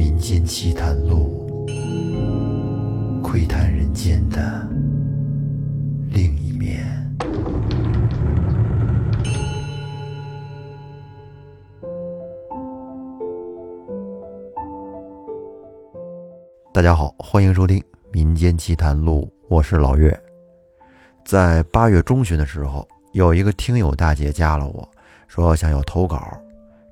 民间奇谈录，窥探人间的另一面。大家好，欢迎收听《民间奇谈录》，我是老岳。在八月中旬的时候，有一个听友大姐加了我，说想要投稿。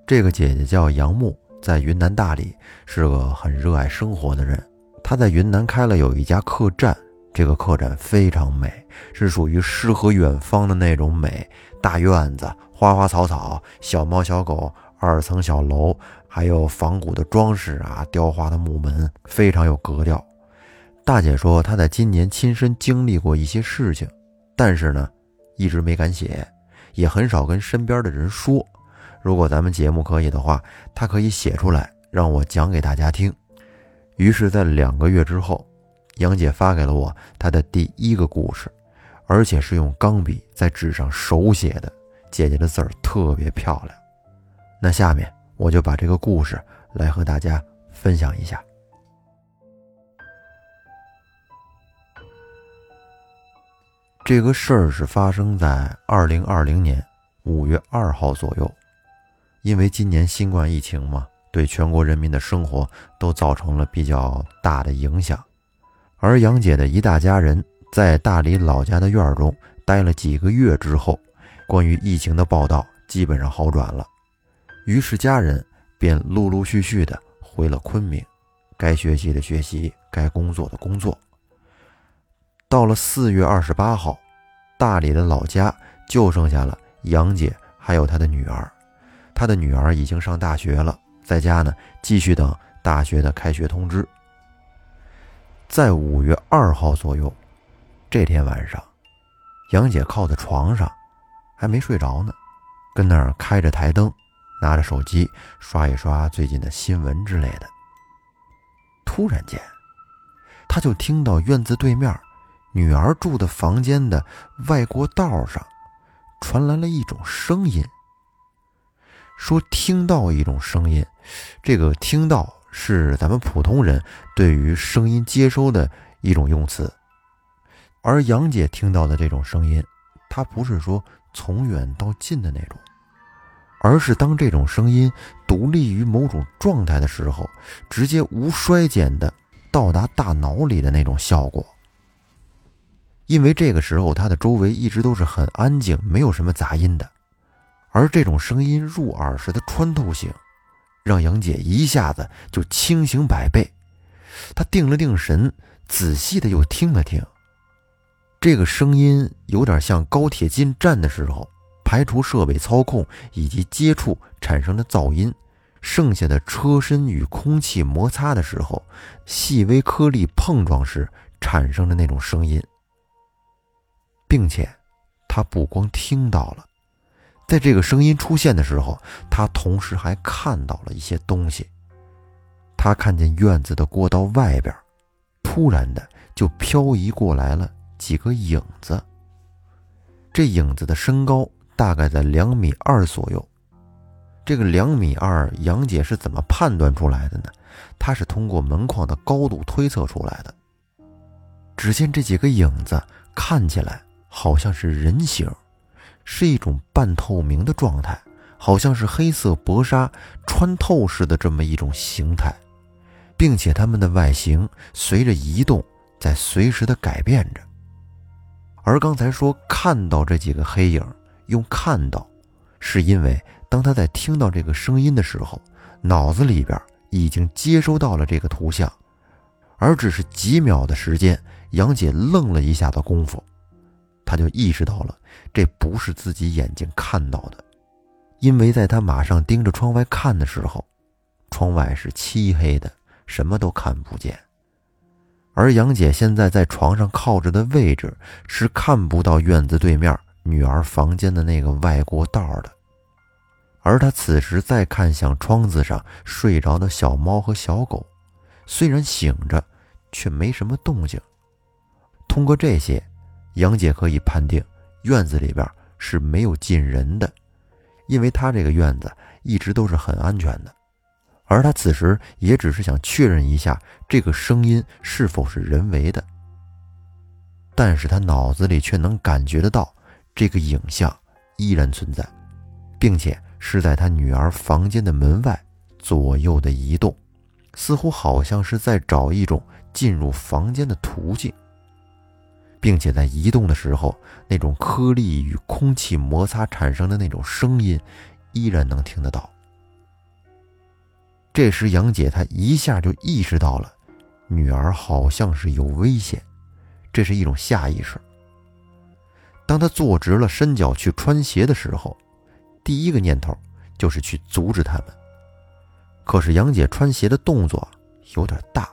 这个姐姐叫杨木，在云南大理是个很热爱生活的人。她在云南开了有一家客栈，这个客栈非常美，是属于诗和远方的那种美。大院子，花花草草，小猫小狗，二层小楼，还有仿古的装饰啊，雕花的木门，非常有格调。大姐说她在今年亲身经历过一些事情，但是呢，一直没敢写，也很少跟身边的人说。如果咱们节目可以的话，她可以写出来让我讲给大家听。于是，在两个月之后，杨姐发给了我她的第一个故事。而且是用钢笔在纸上手写的，姐姐的字儿特别漂亮。那下面我就把这个故事来和大家分享一下。这个事儿是发生在二零二零年五月二号左右，因为今年新冠疫情嘛，对全国人民的生活都造成了比较大的影响，而杨姐的一大家人。在大理老家的院中待了几个月之后，关于疫情的报道基本上好转了，于是家人便陆陆续续的回了昆明，该学习的学习，该工作的工作。到了四月二十八号，大理的老家就剩下了杨姐还有她的女儿，她的女儿已经上大学了，在家呢继续等大学的开学通知。在五月二号左右。这天晚上，杨姐靠在床上，还没睡着呢，跟那儿开着台灯，拿着手机刷一刷最近的新闻之类的。突然间，她就听到院子对面女儿住的房间的外过道上传来了一种声音，说听到一种声音。这个“听到”是咱们普通人对于声音接收的一种用词。而杨姐听到的这种声音，它不是说从远到近的那种，而是当这种声音独立于某种状态的时候，直接无衰减的到达大脑里的那种效果。因为这个时候它的周围一直都是很安静，没有什么杂音的，而这种声音入耳时的穿透性，让杨姐一下子就清醒百倍。她定了定神，仔细的又听了听。这个声音有点像高铁进站的时候，排除设备操控以及接触产生的噪音，剩下的车身与空气摩擦的时候，细微颗粒碰撞时产生的那种声音，并且，他不光听到了，在这个声音出现的时候，他同时还看到了一些东西。他看见院子的过道外边，突然的就漂移过来了。几个影子，这影子的身高大概在两米二左右。这个两米二，杨姐是怎么判断出来的呢？她是通过门框的高度推测出来的。只见这几个影子看起来好像是人形，是一种半透明的状态，好像是黑色薄纱穿透式的这么一种形态，并且它们的外形随着移动在随时的改变着。而刚才说看到这几个黑影，用看到，是因为当他在听到这个声音的时候，脑子里边已经接收到了这个图像，而只是几秒的时间，杨姐愣了一下的功夫，他就意识到了这不是自己眼睛看到的，因为在他马上盯着窗外看的时候，窗外是漆黑的，什么都看不见。而杨姐现在在床上靠着的位置是看不到院子对面女儿房间的那个外过道的，而她此时再看向窗子上睡着的小猫和小狗，虽然醒着，却没什么动静。通过这些，杨姐可以判定院子里边是没有进人的，因为她这个院子一直都是很安全的。而他此时也只是想确认一下这个声音是否是人为的。但是他脑子里却能感觉得到，这个影像依然存在，并且是在他女儿房间的门外左右的移动，似乎好像是在找一种进入房间的途径，并且在移动的时候，那种颗粒与空气摩擦产生的那种声音，依然能听得到。这时，杨姐她一下就意识到了，女儿好像是有危险。这是一种下意识。当她坐直了身脚去穿鞋的时候，第一个念头就是去阻止他们。可是杨姐穿鞋的动作有点大，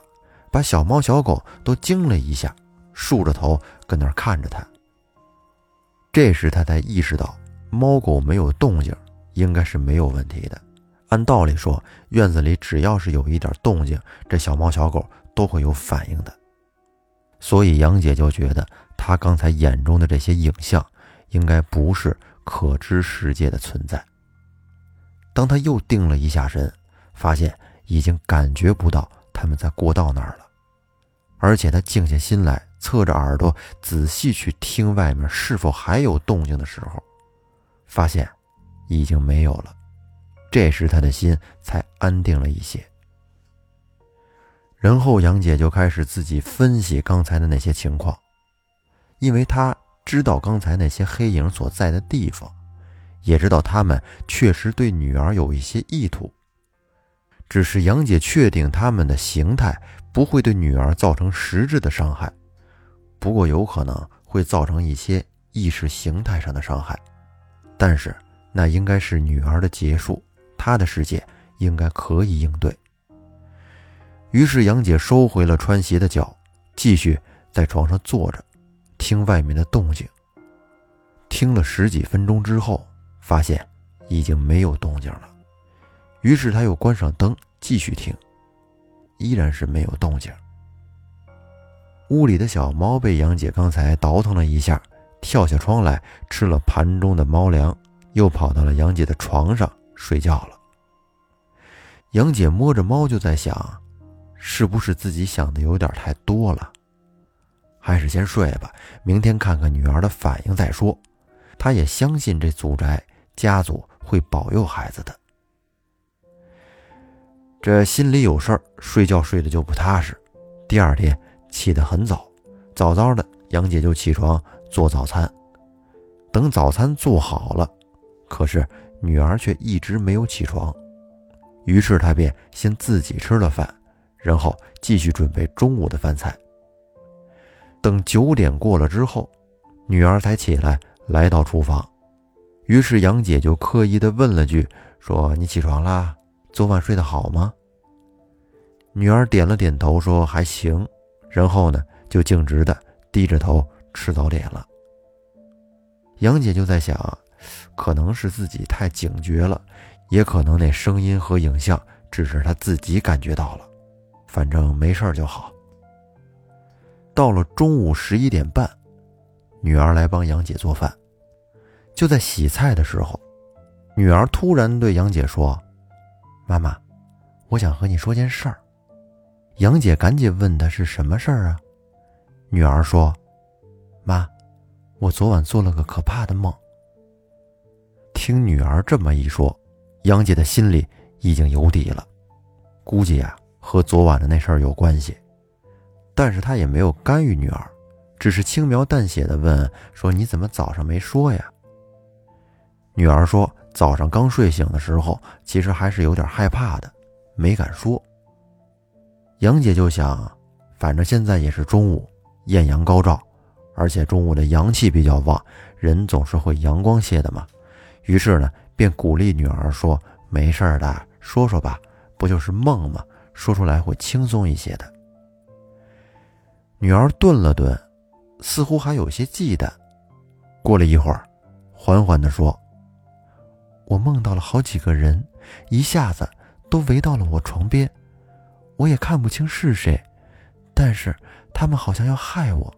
把小猫小狗都惊了一下，竖着头跟那儿看着他。这时他才意识到，猫狗没有动静，应该是没有问题的。按道理说，院子里只要是有一点动静，这小猫小狗都会有反应的。所以杨姐就觉得，她刚才眼中的这些影像，应该不是可知世界的存在。当她又定了一下神，发现已经感觉不到他们在过道那儿了，而且她静下心来，侧着耳朵仔细去听外面是否还有动静的时候，发现已经没有了。这时他的心才安定了一些。然后杨姐就开始自己分析刚才的那些情况，因为她知道刚才那些黑影所在的地方，也知道他们确实对女儿有一些意图。只是杨姐确定他们的形态不会对女儿造成实质的伤害，不过有可能会造成一些意识形态上的伤害，但是那应该是女儿的结束，她的世界应该可以应对。于是杨姐收回了穿鞋的脚，继续在床上坐着，听外面的动静。听了十几分钟之后，发现已经没有动静了。于是她又关上灯，继续听，依然是没有动静。屋里的小猫被杨姐刚才倒腾了一下，跳下窗来吃了盘中的猫粮，又跑到了杨姐的床上睡觉了。杨姐摸着猫就在想。是不是自己想的有点太多了？还是先睡吧，明天看看女儿的反应再说。她也相信这祖宅家族会保佑孩子的。这心里有事儿，睡觉睡得就不踏实。第二天起得很早，早早的杨姐就起床做早餐。等早餐做好了，可是女儿却一直没有起床，于是她便先自己吃了饭。然后继续准备中午的饭菜。等九点过了之后，女儿才起来来到厨房，于是杨姐就刻意的问了句：“说你起床啦？昨晚睡得好吗？”女儿点了点头，说：“还行。”然后呢，就径直的低着头吃早点了。杨姐就在想，可能是自己太警觉了，也可能那声音和影像只是她自己感觉到了。反正没事就好。到了中午十一点半，女儿来帮杨姐做饭。就在洗菜的时候，女儿突然对杨姐说：“妈妈，我想和你说件事儿。”杨姐赶紧问她是什么事儿啊？女儿说：“妈，我昨晚做了个可怕的梦。”听女儿这么一说，杨姐的心里已经有底了，估计呀。和昨晚的那事儿有关系，但是她也没有干预女儿，只是轻描淡写的问说：“你怎么早上没说呀？”女儿说：“早上刚睡醒的时候，其实还是有点害怕的，没敢说。”杨姐就想，反正现在也是中午，艳阳高照，而且中午的阳气比较旺，人总是会阳光些的嘛。于是呢，便鼓励女儿说：“没事的，说说吧，不就是梦吗？”说出来会轻松一些的。女儿顿了顿，似乎还有些忌惮。过了一会儿，缓缓地说：“我梦到了好几个人，一下子都围到了我床边，我也看不清是谁，但是他们好像要害我。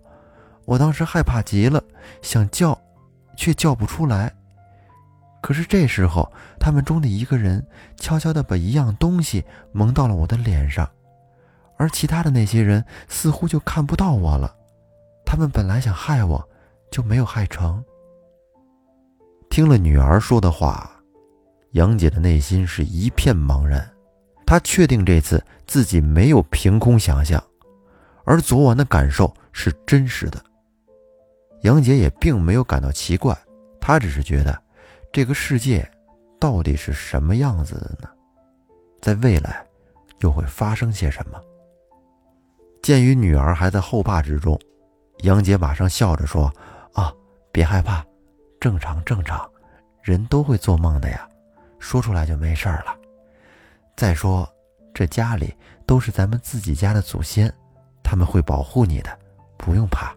我当时害怕极了，想叫，却叫不出来。可是这时候，他们中的一个人悄悄地把一样东西蒙到了我的脸上，而其他的那些人似乎就看不到我了。他们本来想害我，就没有害成。听了女儿说的话，杨姐的内心是一片茫然。他确定这次自己没有凭空想象，而昨晚的感受是真实的。杨杰也并没有感到奇怪，他只是觉得。这个世界到底是什么样子的呢？在未来又会发生些什么？鉴于女儿还在后怕之中，杨杰马上笑着说：“啊，别害怕，正常正常，人都会做梦的呀，说出来就没事了。再说，这家里都是咱们自己家的祖先，他们会保护你的，不用怕，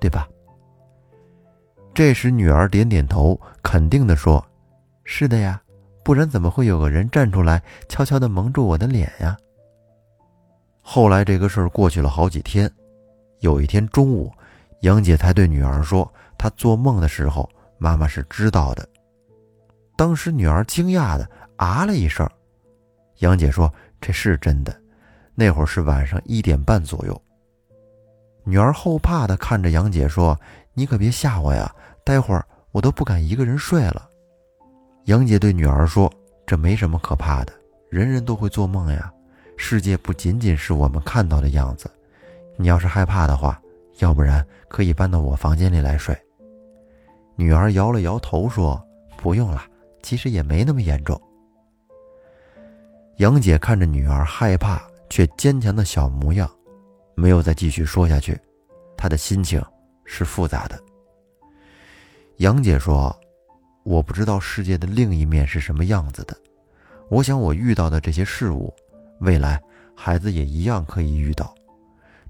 对吧？”这时，女儿点点头，肯定地说：“是的呀，不然怎么会有个人站出来，悄悄地蒙住我的脸呀？”后来，这个事儿过去了好几天。有一天中午，杨姐才对女儿说：“她做梦的时候，妈妈是知道的。”当时，女儿惊讶的啊了一声。杨姐说：“这是真的，那会儿是晚上一点半左右。”女儿后怕的看着杨姐说：“你可别吓我呀！”待会儿我都不敢一个人睡了。杨姐对女儿说：“这没什么可怕的，人人都会做梦呀。世界不仅仅是我们看到的样子。你要是害怕的话，要不然可以搬到我房间里来睡。”女儿摇了摇头说：“不用了，其实也没那么严重。”杨姐看着女儿害怕却坚强的小模样，没有再继续说下去。她的心情是复杂的。杨姐说：“我不知道世界的另一面是什么样子的。我想我遇到的这些事物，未来孩子也一样可以遇到。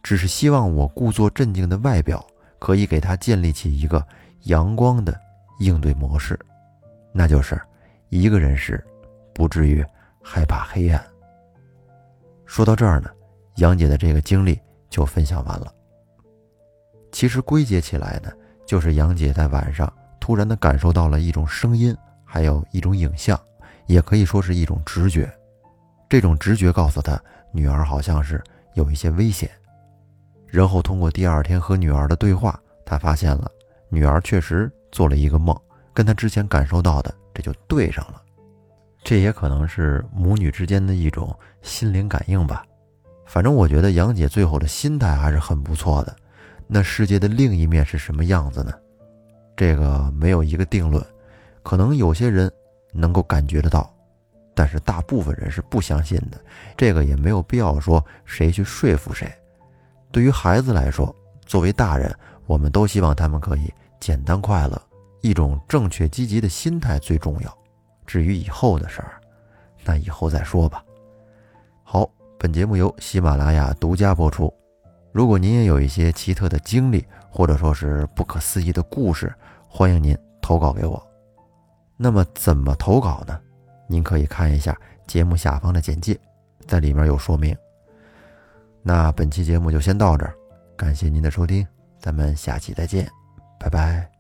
只是希望我故作镇静的外表，可以给他建立起一个阳光的应对模式，那就是一个人时，不至于害怕黑暗。”说到这儿呢，杨姐的这个经历就分享完了。其实归结起来呢。就是杨姐在晚上突然的感受到了一种声音，还有一种影像，也可以说是一种直觉。这种直觉告诉她，女儿好像是有一些危险。然后通过第二天和女儿的对话，她发现了女儿确实做了一个梦，跟她之前感受到的这就对上了。这也可能是母女之间的一种心灵感应吧。反正我觉得杨姐最后的心态还是很不错的。那世界的另一面是什么样子呢？这个没有一个定论，可能有些人能够感觉得到，但是大部分人是不相信的。这个也没有必要说谁去说服谁。对于孩子来说，作为大人，我们都希望他们可以简单快乐，一种正确积极的心态最重要。至于以后的事儿，那以后再说吧。好，本节目由喜马拉雅独家播出。如果您也有一些奇特的经历，或者说是不可思议的故事，欢迎您投稿给我。那么怎么投稿呢？您可以看一下节目下方的简介，在里面有说明。那本期节目就先到这儿，感谢您的收听，咱们下期再见，拜拜。